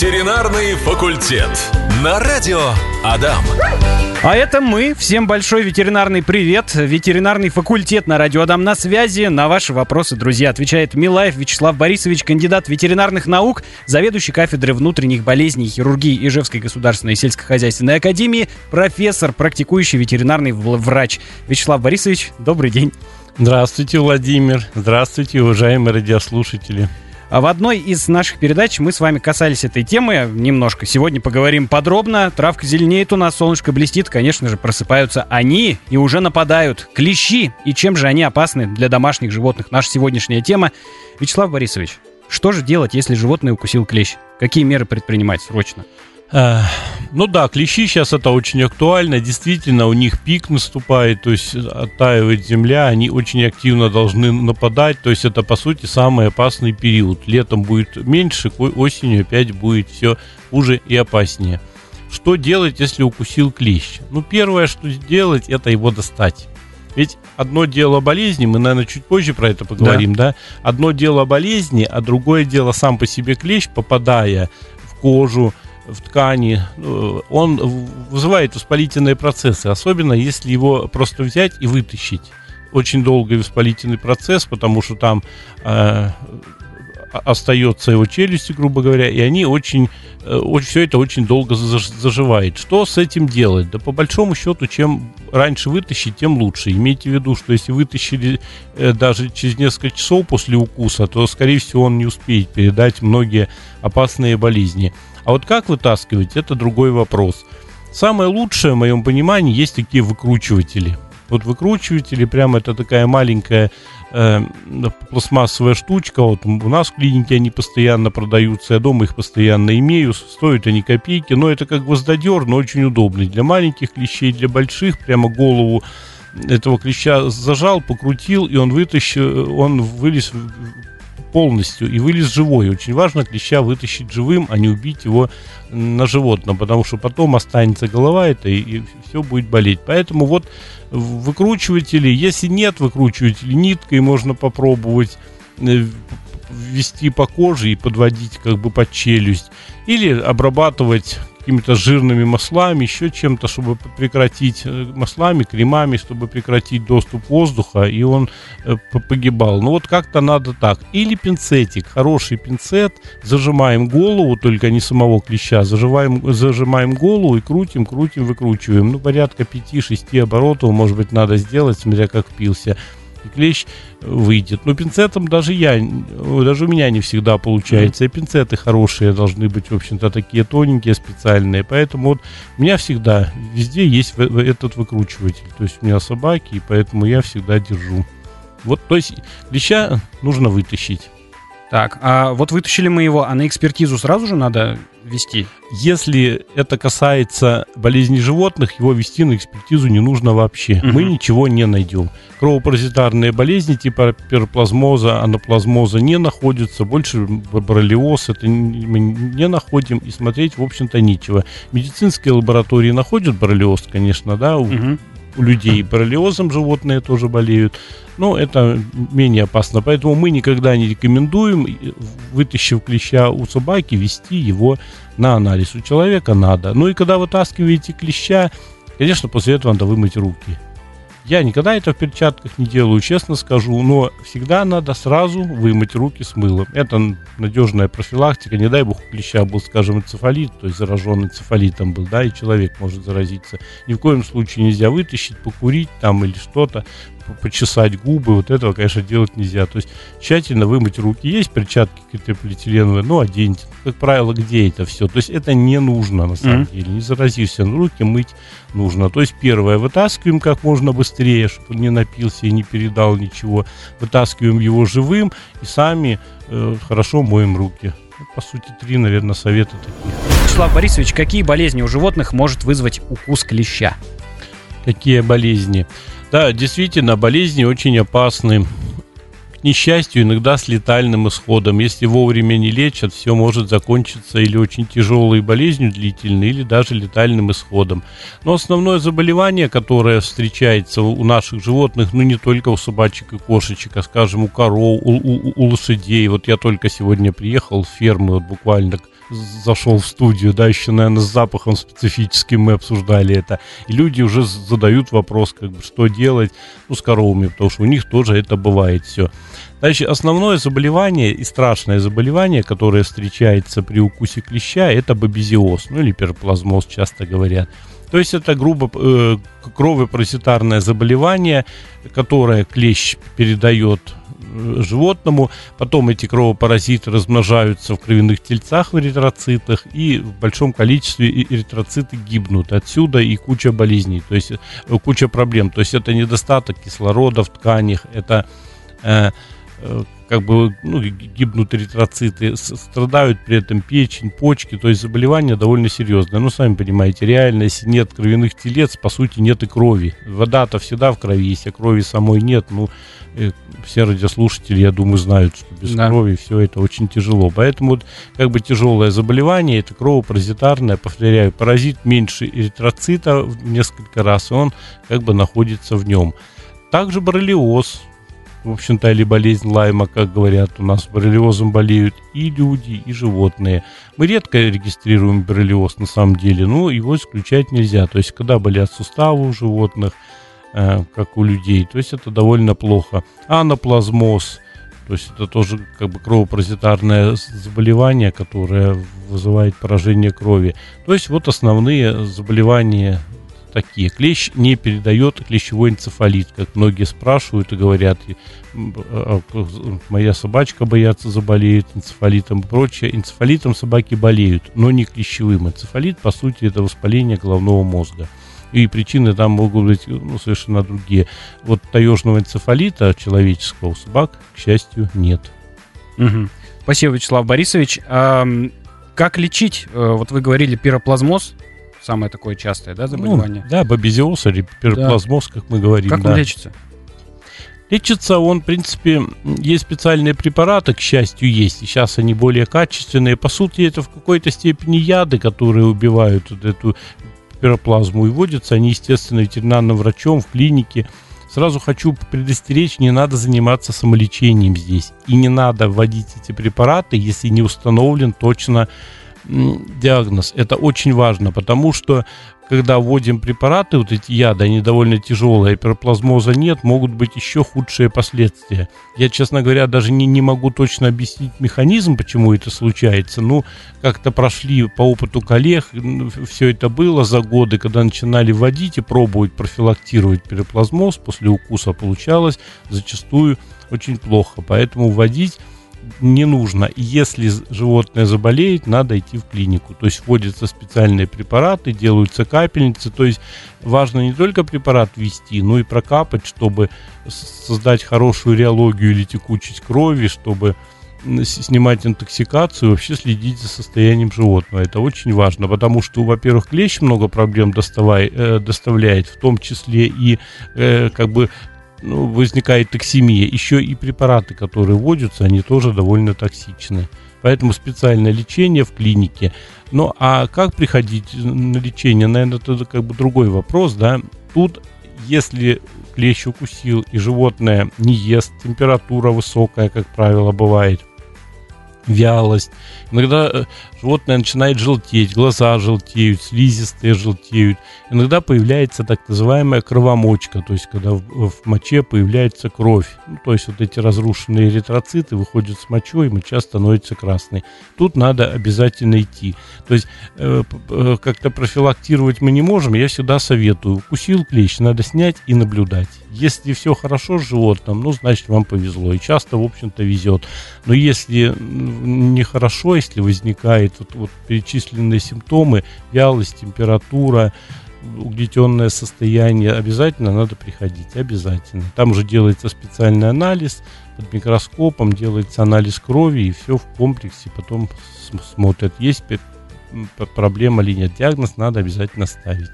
Ветеринарный факультет. На радио Адам. А это мы. Всем большой ветеринарный привет. Ветеринарный факультет на радио Адам на связи. На ваши вопросы, друзья, отвечает Милаев Вячеслав Борисович, кандидат ветеринарных наук, заведующий кафедры внутренних болезней и хирургии Ижевской государственной сельскохозяйственной академии, профессор, практикующий ветеринарный врач. Вячеслав Борисович, добрый день. Здравствуйте, Владимир. Здравствуйте, уважаемые радиослушатели. А в одной из наших передач мы с вами касались этой темы немножко. Сегодня поговорим подробно. Травка зеленеет у нас, солнышко блестит. Конечно же, просыпаются они и уже нападают. Клещи. И чем же они опасны для домашних животных? Наша сегодняшняя тема. Вячеслав Борисович, что же делать, если животное укусил клещ? Какие меры предпринимать срочно? Ну да, клещи сейчас это очень актуально. Действительно, у них пик наступает, то есть оттаивает земля, они очень активно должны нападать. То есть это, по сути, самый опасный период. Летом будет меньше, осенью опять будет все хуже и опаснее. Что делать, если укусил клещ? Ну, первое, что сделать, это его достать. Ведь одно дело болезни, мы, наверное, чуть позже про это поговорим, да? да? Одно дело болезни, а другое дело сам по себе клещ, попадая в кожу, в ткани, э, он вызывает воспалительные процессы, особенно если его просто взять и вытащить. Очень долгий воспалительный процесс, потому что там э, остается его челюсти, грубо говоря, и они очень, э, очень все это очень долго заживает. Что с этим делать? Да по большому счету, чем раньше вытащить, тем лучше. Имейте в виду, что если вытащили э, даже через несколько часов после укуса, то, скорее всего, он не успеет передать многие опасные болезни. А вот как вытаскивать, это другой вопрос. Самое лучшее, в моем понимании, есть такие выкручиватели. Вот выкручиватели, прямо это такая маленькая э, пластмассовая штучка. Вот у нас в клинике они постоянно продаются, я дома их постоянно имею. Стоят они копейки, но это как гвоздодер, но очень удобный. Для маленьких клещей, для больших, прямо голову этого клеща зажал, покрутил, и он вытащил, он вылез полностью и вылез живой. Очень важно клеща вытащить живым, а не убить его на животном, потому что потом останется голова это и, и все будет болеть. Поэтому вот выкручиватели, если нет выкручивателей, ниткой можно попробовать э, ввести по коже и подводить как бы под челюсть. Или обрабатывать какими-то жирными маслами, еще чем-то, чтобы прекратить э, маслами, кремами, чтобы прекратить доступ воздуха, и он э, погибал. Ну вот как-то надо так. Или пинцетик, хороший пинцет, зажимаем голову, только не самого клеща, заживаем, зажимаем голову и крутим, крутим, выкручиваем. Ну порядка 5-6 оборотов, может быть, надо сделать, смотря как впился и клещ выйдет. Но пинцетом даже я, даже у меня не всегда получается. И пинцеты хорошие должны быть, в общем-то, такие тоненькие, специальные. Поэтому вот у меня всегда везде есть этот выкручиватель. То есть у меня собаки, и поэтому я всегда держу. Вот, то есть клеща нужно вытащить. Так, а вот вытащили мы его, а на экспертизу сразу же надо вести? Если это касается болезней животных, его вести на экспертизу не нужно вообще. Угу. Мы ничего не найдем. Кровопаразитарные болезни типа пероплазмоза, анаплазмоза не находятся. Больше боррелиоз это мы не находим и смотреть, в общем-то, нечего. Медицинские лаборатории находят боррелиоз, конечно, да, угу у людей боррелиозом животные тоже болеют. Но это менее опасно. Поэтому мы никогда не рекомендуем, вытащив клеща у собаки, вести его на анализ. У человека надо. Ну и когда вытаскиваете клеща, конечно, после этого надо вымыть руки. Я никогда это в перчатках не делаю, честно скажу, но всегда надо сразу вымыть руки с мылом. Это надежная профилактика. Не дай бог у клеща был, скажем, энцефалит, то есть зараженный энцефалитом был, да, и человек может заразиться. Ни в коем случае нельзя вытащить, покурить там или что-то, почесать губы, вот этого, конечно, делать нельзя. То есть тщательно вымыть руки. Есть перчатки какие-то полиэтиленовые, ну, оденьте. Как правило, где это все? То есть это не нужно, на самом mm-hmm. деле. Не заразишься, но руки мыть нужно. То есть первое, вытаскиваем как можно быстрее, чтобы он не напился и не передал ничего. Вытаскиваем его живым и сами э, хорошо моем руки. Ну, по сути, три, наверное, совета таких. Вячеслав Борисович, какие болезни у животных может вызвать укус клеща? Какие болезни? Да, действительно, болезни очень опасны. К несчастью, иногда с летальным исходом. Если вовремя не лечат, все может закончиться или очень тяжелой болезнью длительной, или даже летальным исходом. Но основное заболевание, которое встречается у наших животных, ну не только у собачек и кошечек, а скажем у коров, у, у, у лошадей. Вот я только сегодня приехал с фермы, вот буквально зашел в студию, да, еще, наверное, с запахом специфическим мы обсуждали это. И люди уже задают вопрос, как бы, что делать, ну, с коровами, потому что у них тоже это бывает все. Значит, основное заболевание и страшное заболевание, которое встречается при укусе клеща, это бабезиоз, ну или пероплазмоз, часто говорят. То есть это грубо э, кровопаразитарное заболевание, которое клещ передает животному, потом эти кровопаразиты размножаются в кровяных тельцах в эритроцитах, и в большом количестве эритроциты гибнут. Отсюда и куча болезней, то есть э, куча проблем. То есть это недостаток кислорода в тканях, это э, как бы ну, гибнут эритроциты, страдают при этом печень, почки, то есть заболевание довольно серьезное. Ну, сами понимаете, реально, если нет кровяных телец, по сути, нет и крови. Вода-то всегда в крови, если крови самой нет, ну, э, все радиослушатели, я думаю, знают, что без да. крови все это очень тяжело. Поэтому вот, как бы тяжелое заболевание, это кровопаразитарное, повторяю, паразит меньше эритроцита в несколько раз, и он как бы находится в нем. Также боррелиоз, в общем-то, или болезнь Лайма, как говорят, у нас боррелиозом болеют и люди, и животные. Мы редко регистрируем боррелиоз на самом деле, но его исключать нельзя. То есть, когда болят суставы у животных, э, как у людей, то есть это довольно плохо. Анаплазмоз, то есть это тоже как бы кровопаразитарное заболевание, которое вызывает поражение крови. То есть вот основные заболевания такие. Клещ не передает клещевой энцефалит, как многие спрашивают и говорят, «А, а, моя собачка боятся заболеет энцефалитом и прочее. Энцефалитом собаки болеют, но не клещевым. Энцефалит, по сути, это воспаление головного мозга. И причины там могут быть ну, совершенно другие. Вот таежного энцефалита человеческого у собак, к счастью, нет. Угу. Спасибо, Вячеслав Борисович. А, как лечить? Э, вот вы говорили пироплазмоз, самое такое частое, да, заболевание? Ну, да, бабезиоз или пироплазмоз, да. как мы говорим. Как да. он лечится? Лечится он, в принципе, есть специальные препараты, к счастью, есть. И сейчас они более качественные. По сути, это в какой-то степени яды, которые убивают вот эту пироплазму. И вводятся они, естественно, ветеринарным врачом в клинике. Сразу хочу предостеречь, не надо заниматься самолечением здесь. И не надо вводить эти препараты, если не установлен точно диагноз. Это очень важно, потому что когда вводим препараты, вот эти яды, они довольно тяжелые, гиперплазмоза нет, могут быть еще худшие последствия. Я, честно говоря, даже не, не могу точно объяснить механизм, почему это случается. Ну, как-то прошли по опыту коллег, все это было за годы, когда начинали вводить и пробовать профилактировать переплазмоз, после укуса получалось зачастую очень плохо. Поэтому вводить не нужно. Если животное заболеет, надо идти в клинику. То есть вводятся специальные препараты, делаются капельницы. То есть важно не только препарат ввести, но и прокапать, чтобы создать хорошую реологию или текучесть крови, чтобы снимать интоксикацию, вообще следить за состоянием животного. Это очень важно, потому что, во-первых, клещ много проблем доставай, э, доставляет, в том числе и э, как бы ну, возникает токсемия, еще и препараты, которые вводятся, они тоже довольно токсичны. Поэтому специальное лечение в клинике. Ну, а как приходить на лечение, наверное, это как бы другой вопрос, да. Тут, если клещ укусил и животное не ест, температура высокая, как правило, бывает, вялость. Иногда э, животное начинает желтеть, глаза желтеют, слизистые желтеют. Иногда появляется так называемая кровомочка, то есть когда в, в моче появляется кровь. Ну, то есть вот эти разрушенные эритроциты выходят с мочой, и моча становится красной. Тут надо обязательно идти. То есть э, э, как-то профилактировать мы не можем, я всегда советую. Укусил клещ, надо снять и наблюдать. Если все хорошо с животным, ну, значит, вам повезло. И часто, в общем-то, везет. Но если нехорошо, если возникает вот, вот перечисленные симптомы, вялость, температура, угнетенное состояние, обязательно надо приходить, обязательно. Там уже делается специальный анализ, под микроскопом делается анализ крови, и все в комплексе потом смотрят, есть проблема или нет. Диагноз надо обязательно ставить.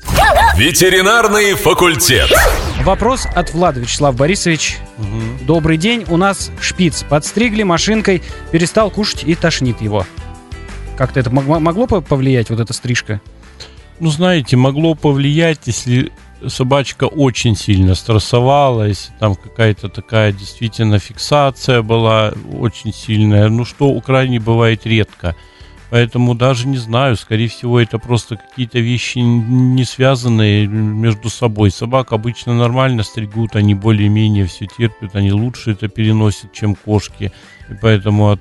Ветеринарный факультет. Вопрос от Влада Вячеслав Борисович. Угу. Добрый день. У нас шпиц. Подстригли машинкой, перестал кушать и тошнит его. Как-то это могло повлиять, вот эта стрижка? Ну, знаете, могло повлиять, если собачка очень сильно стрессовала, если там какая-то такая действительно фиксация была очень сильная, ну что у крайне бывает редко. Поэтому даже не знаю, скорее всего, это просто какие-то вещи не связанные между собой. Собак обычно нормально стригут, они более-менее все терпят, они лучше это переносят, чем кошки. И поэтому от,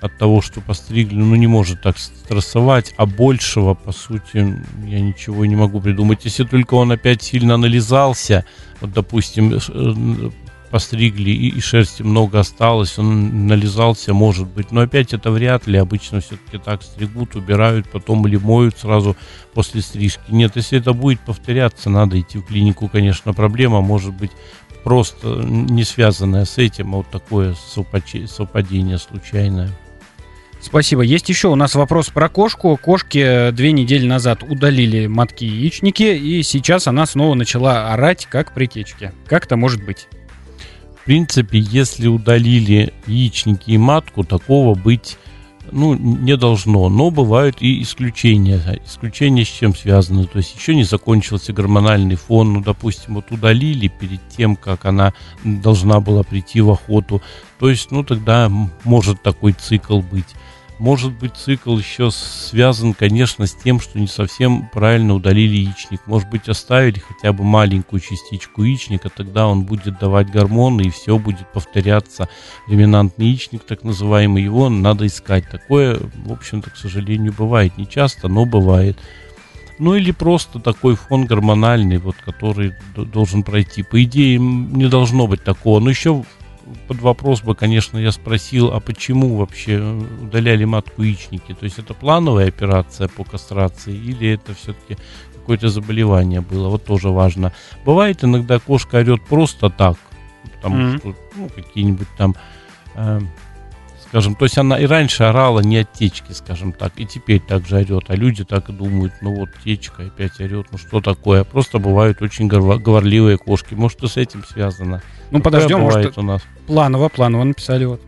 от того, что постригли, ну не может так стрессовать, а большего, по сути, я ничего не могу придумать. Если только он опять сильно нализался, вот, допустим, э, постригли и, и шерсти много осталось, он нализался, может быть. Но опять это вряд ли. Обычно все-таки так стригут, убирают, потом или моют сразу после стрижки. Нет, если это будет повторяться, надо идти в клинику, конечно. Проблема может быть просто не связанная с этим, а вот такое совпадение случайное. Спасибо. Есть еще у нас вопрос про кошку. Кошки две недели назад удалили матки яичники, и сейчас она снова начала орать, как при течке. Как это может быть? Принципе, если удалили яичники и матку, такого быть ну, не должно. Но бывают и исключения. Исключения с чем связаны? То есть еще не закончился гормональный фон. Ну, допустим, вот удалили перед тем, как она должна была прийти в охоту. То есть, ну, тогда может такой цикл быть. Может быть, цикл еще связан, конечно, с тем, что не совсем правильно удалили яичник. Может быть, оставили хотя бы маленькую частичку яичника, тогда он будет давать гормоны, и все будет повторяться. Доминантный яичник, так называемый, его надо искать. Такое, в общем-то, к сожалению, бывает. Не часто, но бывает. Ну или просто такой фон гормональный, вот, который должен пройти. По идее, не должно быть такого. Но еще под вопрос бы, конечно, я спросил, а почему вообще удаляли матку яичники? То есть это плановая операция по кастрации или это все-таки какое-то заболевание было? Вот тоже важно. Бывает иногда кошка орет просто так, потому mm-hmm. что ну, какие-нибудь там э, скажем, то есть она и раньше орала не от течки, скажем так, и теперь также орет, а люди так и думают, ну вот течка опять орет, ну что такое, просто бывают очень говорливые кошки, может, и с этим связано. Ну, подождем, может, у нас. Планово, планово написали вот.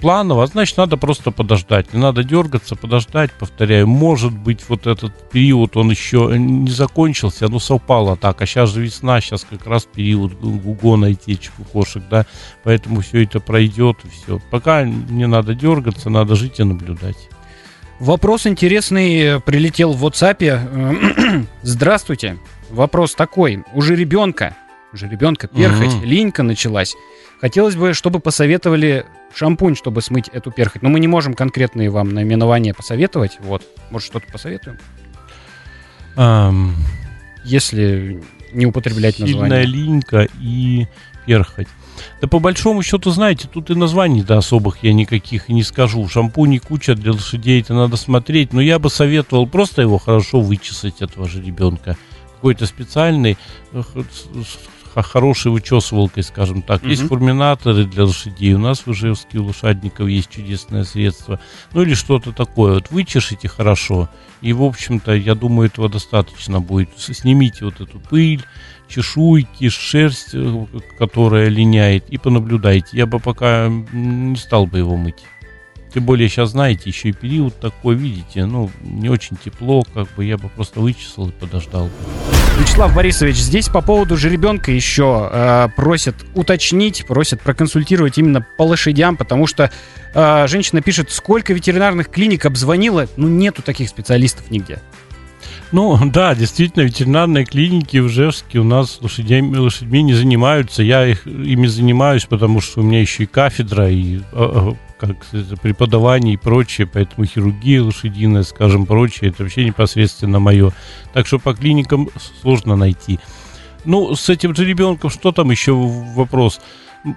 Планово, значит, надо просто подождать. Не надо дергаться, подождать, повторяю. Может быть, вот этот период, он еще не закончился, оно совпало так. А сейчас же весна, сейчас как раз период гугона и течек у кошек, да. Поэтому все это пройдет и все. Пока не надо дергаться, надо жить и наблюдать. Вопрос интересный э, прилетел в WhatsApp. Здравствуйте. Вопрос такой. У жеребенка жеребенка, перхоть, угу. линька началась. Хотелось бы, чтобы посоветовали шампунь, чтобы смыть эту перхоть. Но мы не можем конкретные вам наименования посоветовать. Вот, может, что-то посоветуем? Um, Если не употреблять сильная название. Сильная линька и перхоть. Да по большому счету, знаете, тут и названий-то особых я никаких не скажу. Шампуни куча для лошадей, это надо смотреть. Но я бы советовал просто его хорошо вычесать, этого же ребенка. Какой-то специальный э, хорошей вычесывалкой, скажем так. Угу. Есть фурминаторы для лошадей. У нас в Ижевске у лошадников есть чудесное средство. Ну или что-то такое. Вот вычешите хорошо. И, в общем-то, я думаю, этого достаточно будет. Снимите вот эту пыль, чешуйки, шерсть, э, которая линяет, и понаблюдайте. Я бы пока не стал бы его мыть. Тем более сейчас, знаете, еще и период такой, видите, ну, не очень тепло, как бы я бы просто вычесал и подождал. Вячеслав Борисович, здесь по поводу жеребенка еще э, просят уточнить, просят проконсультировать именно по лошадям, потому что э, женщина пишет, сколько ветеринарных клиник обзвонила, ну нету таких специалистов нигде. Ну, да, действительно, ветеринарные клиники в Ижевске у нас лошадями, лошадьми не занимаются. Я их, ими занимаюсь, потому что у меня еще и кафедра, и э, как преподавание и прочее, поэтому хирургия лошадиная, скажем, прочее, это вообще непосредственно мое. Так что по клиникам сложно найти. Ну, с этим же ребенком что там еще вопрос?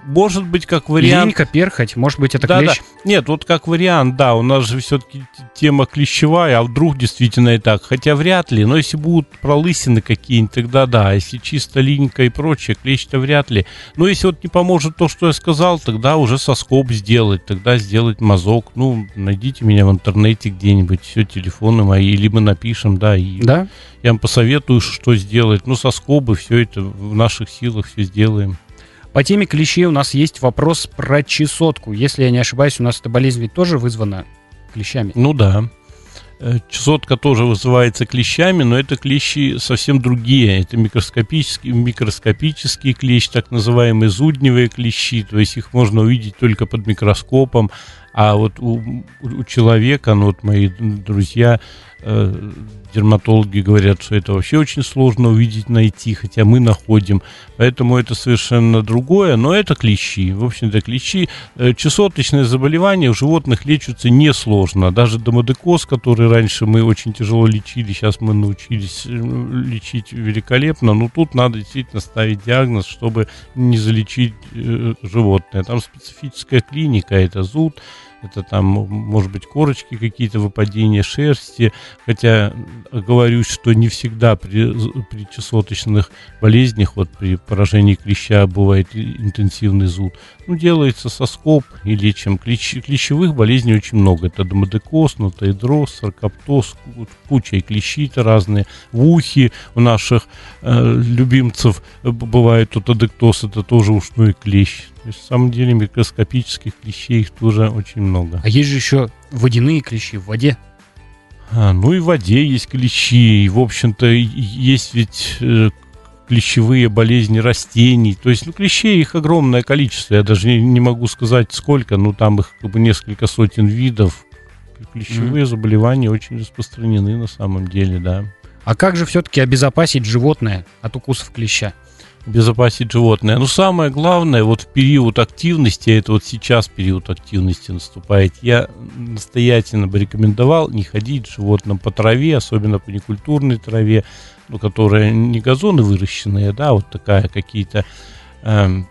Может быть, как вариант... Линька, перхоть, может быть, это да, клещ? Да. Нет, вот как вариант, да, у нас же все-таки тема клещевая, а вдруг действительно и так. Хотя вряд ли, но если будут пролысины какие-нибудь, тогда да. А если чисто линька и прочее, клещ-то вряд ли. Но если вот не поможет то, что я сказал, тогда уже соскоб сделать, тогда сделать мазок. Ну, найдите меня в интернете где-нибудь, все, телефоны мои, или мы напишем, да, и да? я вам посоветую, что сделать. Ну, соскобы, все это в наших силах все сделаем. По теме клещей у нас есть вопрос про чесотку. Если я не ошибаюсь, у нас эта болезнь ведь тоже вызвана клещами. Ну да. Э, чесотка тоже вызывается клещами, но это клещи совсем другие. Это микроскопические, микроскопические клещи, так называемые зудневые клещи. То есть их можно увидеть только под микроскопом. А вот у, у человека, ну вот мои друзья, дерматологи говорят, что это вообще очень сложно увидеть, найти, хотя мы находим. Поэтому это совершенно другое, но это клещи. В общем-то, клещи. Э, чесоточные заболевания у животных лечатся несложно. Даже домодекоз, который раньше мы очень тяжело лечили, сейчас мы научились э, лечить великолепно. Но тут надо действительно ставить диагноз, чтобы не залечить э, животное. Там специфическая клиника, это зуд, это там, может быть, корочки какие-то, выпадения шерсти, хотя говорю, что не всегда при, при чесоточных болезнях, вот при поражении клеща бывает интенсивный зуд, ну, делается соскоб и лечим. Клещ, клещевых болезней очень много, это домодекоз, нотоидроз, саркоптоз, куча и клещи-то разные, в ухе у наших э, любимцев бывает тут адектоз, это тоже ушной клещ, то есть, на самом деле, микроскопических клещей их тоже очень много. А есть же еще водяные клещи в воде. А, ну и в воде есть клещи. И, в общем-то, есть ведь э, клещевые болезни растений. То есть, ну, клещей их огромное количество. Я даже не, не могу сказать сколько, но там их как бы несколько сотен видов. Клещевые mm-hmm. заболевания очень распространены на самом деле, да. А как же все-таки обезопасить животное от укусов клеща? Безопасить животное. Но самое главное, вот в период активности, это вот сейчас период активности наступает, я настоятельно бы рекомендовал не ходить животным по траве, особенно по некультурной траве, ну, которая не газоны выращенные, да, вот такая какие-то эм,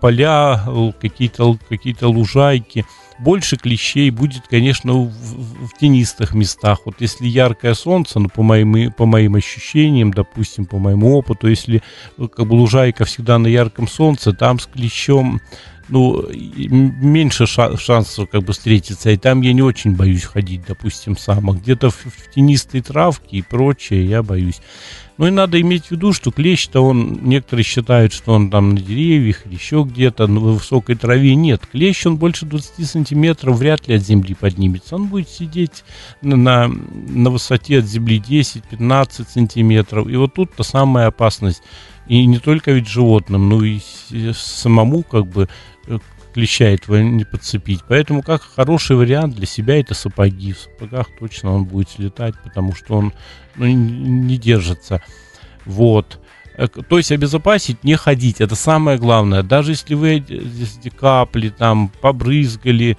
поля, какие-то какие лужайки – больше клещей будет, конечно, в, в, тенистых местах. Вот если яркое солнце, ну, по моим, по моим ощущениям, допустим, по моему опыту, если э, как бы лужайка всегда на ярком солнце, там с клещом ну, меньше шансов как бы встретиться, и там я не очень боюсь ходить, допустим, сам, а где-то в, в тенистой травке и прочее я боюсь. Ну и надо иметь в виду, что клещ-то он, некоторые считают, что он там на деревьях или еще где-то, на высокой траве. Нет, клещ он больше 20 сантиметров вряд ли от земли поднимется. Он будет сидеть на, на, на высоте от земли 10-15 сантиметров. И вот тут-то самая опасность. И не только ведь животным, но и самому как бы э, клеща этого не подцепить. Поэтому как хороший вариант для себя это сапоги. В сапогах точно он будет летать, потому что он ну, не держится. Вот. Э, то есть обезопасить, не ходить. Это самое главное. Даже если вы капли там побрызгали,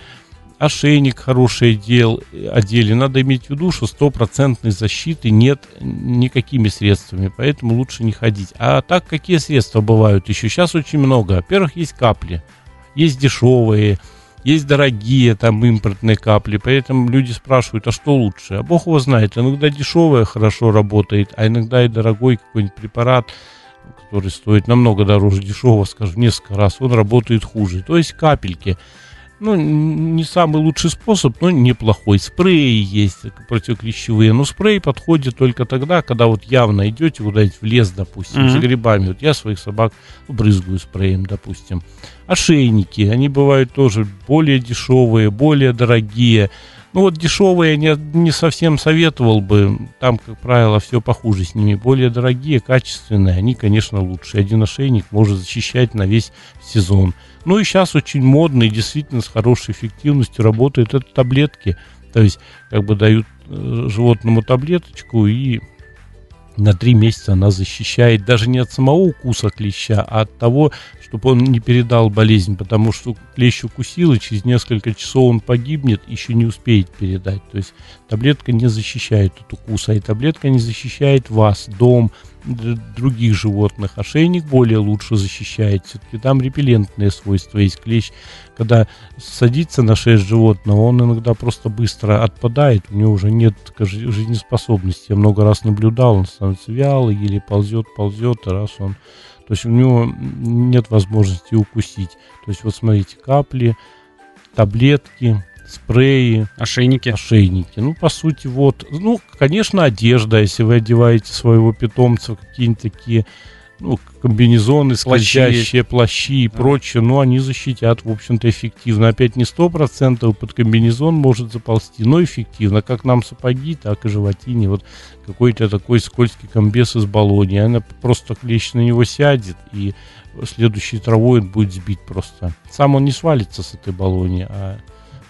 ошейник хороший одел, одели, надо иметь в виду, что стопроцентной защиты нет никакими средствами, поэтому лучше не ходить. А так какие средства бывают еще? Сейчас очень много. Во-первых, есть капли есть дешевые, есть дорогие там импортные капли, поэтому люди спрашивают, а что лучше? А бог его знает, иногда дешевое хорошо работает, а иногда и дорогой какой-нибудь препарат, который стоит намного дороже дешевого, скажем, несколько раз, он работает хуже. То есть капельки ну, не самый лучший способ, но неплохой. Спреи есть противоклещевые, но спрей подходит только тогда, когда вот явно идете куда-нибудь в лес, допустим, mm-hmm. за грибами. Вот я своих собак брызгаю спреем, допустим. Ошейники, они бывают тоже более дешевые, более дорогие. Ну вот дешевые я не, не совсем советовал бы. Там, как правило, все похуже с ними. Более дорогие, качественные, они, конечно, лучше. Один ошейник может защищать на весь сезон. Ну и сейчас очень модно и действительно с хорошей эффективностью работают это таблетки. То есть как бы дают э, животному таблеточку и на три месяца она защищает даже не от самого укуса клеща, а от того, чтобы он не передал болезнь, потому что клещ укусил, и через несколько часов он погибнет, еще не успеет передать. То есть таблетка не защищает от укуса, и таблетка не защищает вас, дом, других животных. Ошейник более лучше защищает. Все-таки там репеллентные свойства есть. Клещ, когда садится на шесть животного, он иногда просто быстро отпадает. У него уже нет жизнеспособности. Я много раз наблюдал, он становится вялый или ползет, ползет, и раз он... То есть у него нет возможности укусить. То есть вот смотрите, капли, таблетки, спреи. Ошейники. Ошейники. Ну, по сути, вот. Ну, конечно, одежда, если вы одеваете своего питомца, какие-нибудь такие ну, комбинезоны, скользящие, плащи, плащи и да. прочее, но они защитят, в общем-то, эффективно. Опять не сто процентов под комбинезон может заползти, но эффективно. Как нам сапоги, так и животине. Вот какой-то такой скользкий комбез из баллони. Она просто клещ на него сядет, и следующей травой он будет сбить просто. Сам он не свалится с этой баллони, а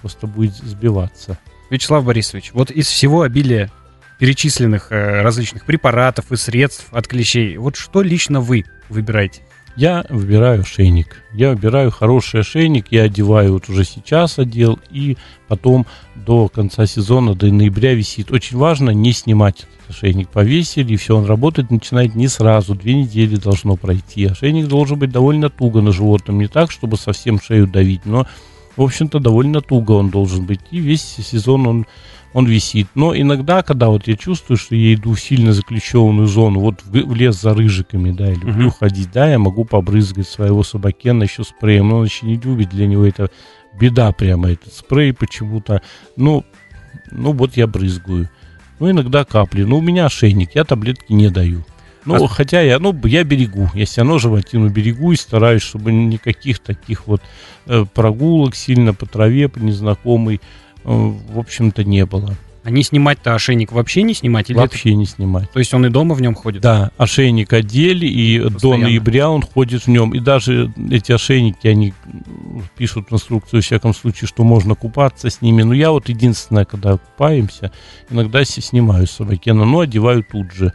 просто будет сбиваться. Вячеслав Борисович, вот из всего обилия перечисленных э, различных препаратов и средств от клещей, вот что лично вы выбираете? Я выбираю ошейник. Я выбираю хороший ошейник, я одеваю вот уже сейчас одел, и потом до конца сезона, до ноября висит. Очень важно не снимать этот ошейник. Повесили, и все, он работает, начинает не сразу, две недели должно пройти. Ошейник должен быть довольно туго на животном, не так, чтобы совсем шею давить, но, в общем-то, довольно туго он должен быть. И весь сезон он он висит. Но иногда, когда вот я чувствую, что я иду в сильно заключенную зону, вот в, в лес за рыжиками, да, я люблю uh-huh. ходить, да, я могу побрызгать своего собакена еще спреем, но он еще не любит, для него это беда прямо, этот спрей почему-то. Ну, ну вот я брызгаю. Ну, иногда капли. Ну, у меня ошейник, я таблетки не даю. Ну, а... хотя я, ну, я берегу. Я все равно животину берегу и стараюсь, чтобы никаких таких вот э, прогулок сильно по траве, по незнакомой Э, в общем-то, не было. А не снимать-то ошейник вообще не снимать? Или вообще это... не снимать. То есть он и дома в нем ходит? Да, ошейник одели, и Постоянно. до ноября он ходит в нем. И даже эти ошейники, они пишут в инструкцию, в всяком случае, что можно купаться с ними. Но я вот единственное, когда купаемся, иногда снимаю собакена, но одеваю тут же.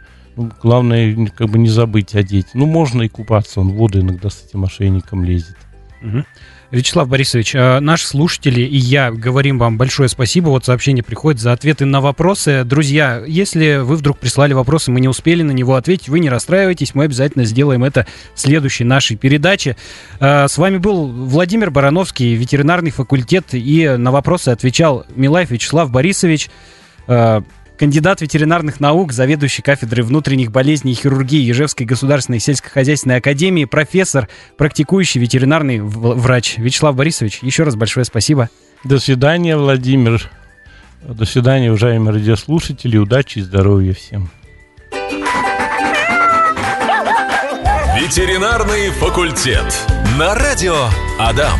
Главное, как бы не забыть одеть. Ну, можно и купаться, он в воду иногда с этим ошейником лезет. Угу. Вячеслав Борисович, э, наши слушатели и я говорим вам большое спасибо. Вот сообщение приходит за ответы на вопросы. Друзья, если вы вдруг прислали вопросы, мы не успели на него ответить, вы не расстраивайтесь, мы обязательно сделаем это в следующей нашей передаче. Э, с вами был Владимир Барановский, ветеринарный факультет, и на вопросы отвечал Милаев Вячеслав Борисович. Кандидат ветеринарных наук, заведующий кафедрой внутренних болезней и хирургии Ежевской государственной сельскохозяйственной академии, профессор, практикующий ветеринарный врач Вячеслав Борисович. Еще раз большое спасибо. До свидания, Владимир. До свидания, уважаемые радиослушатели. Удачи и здоровья всем. Ветеринарный факультет. На радио Адам.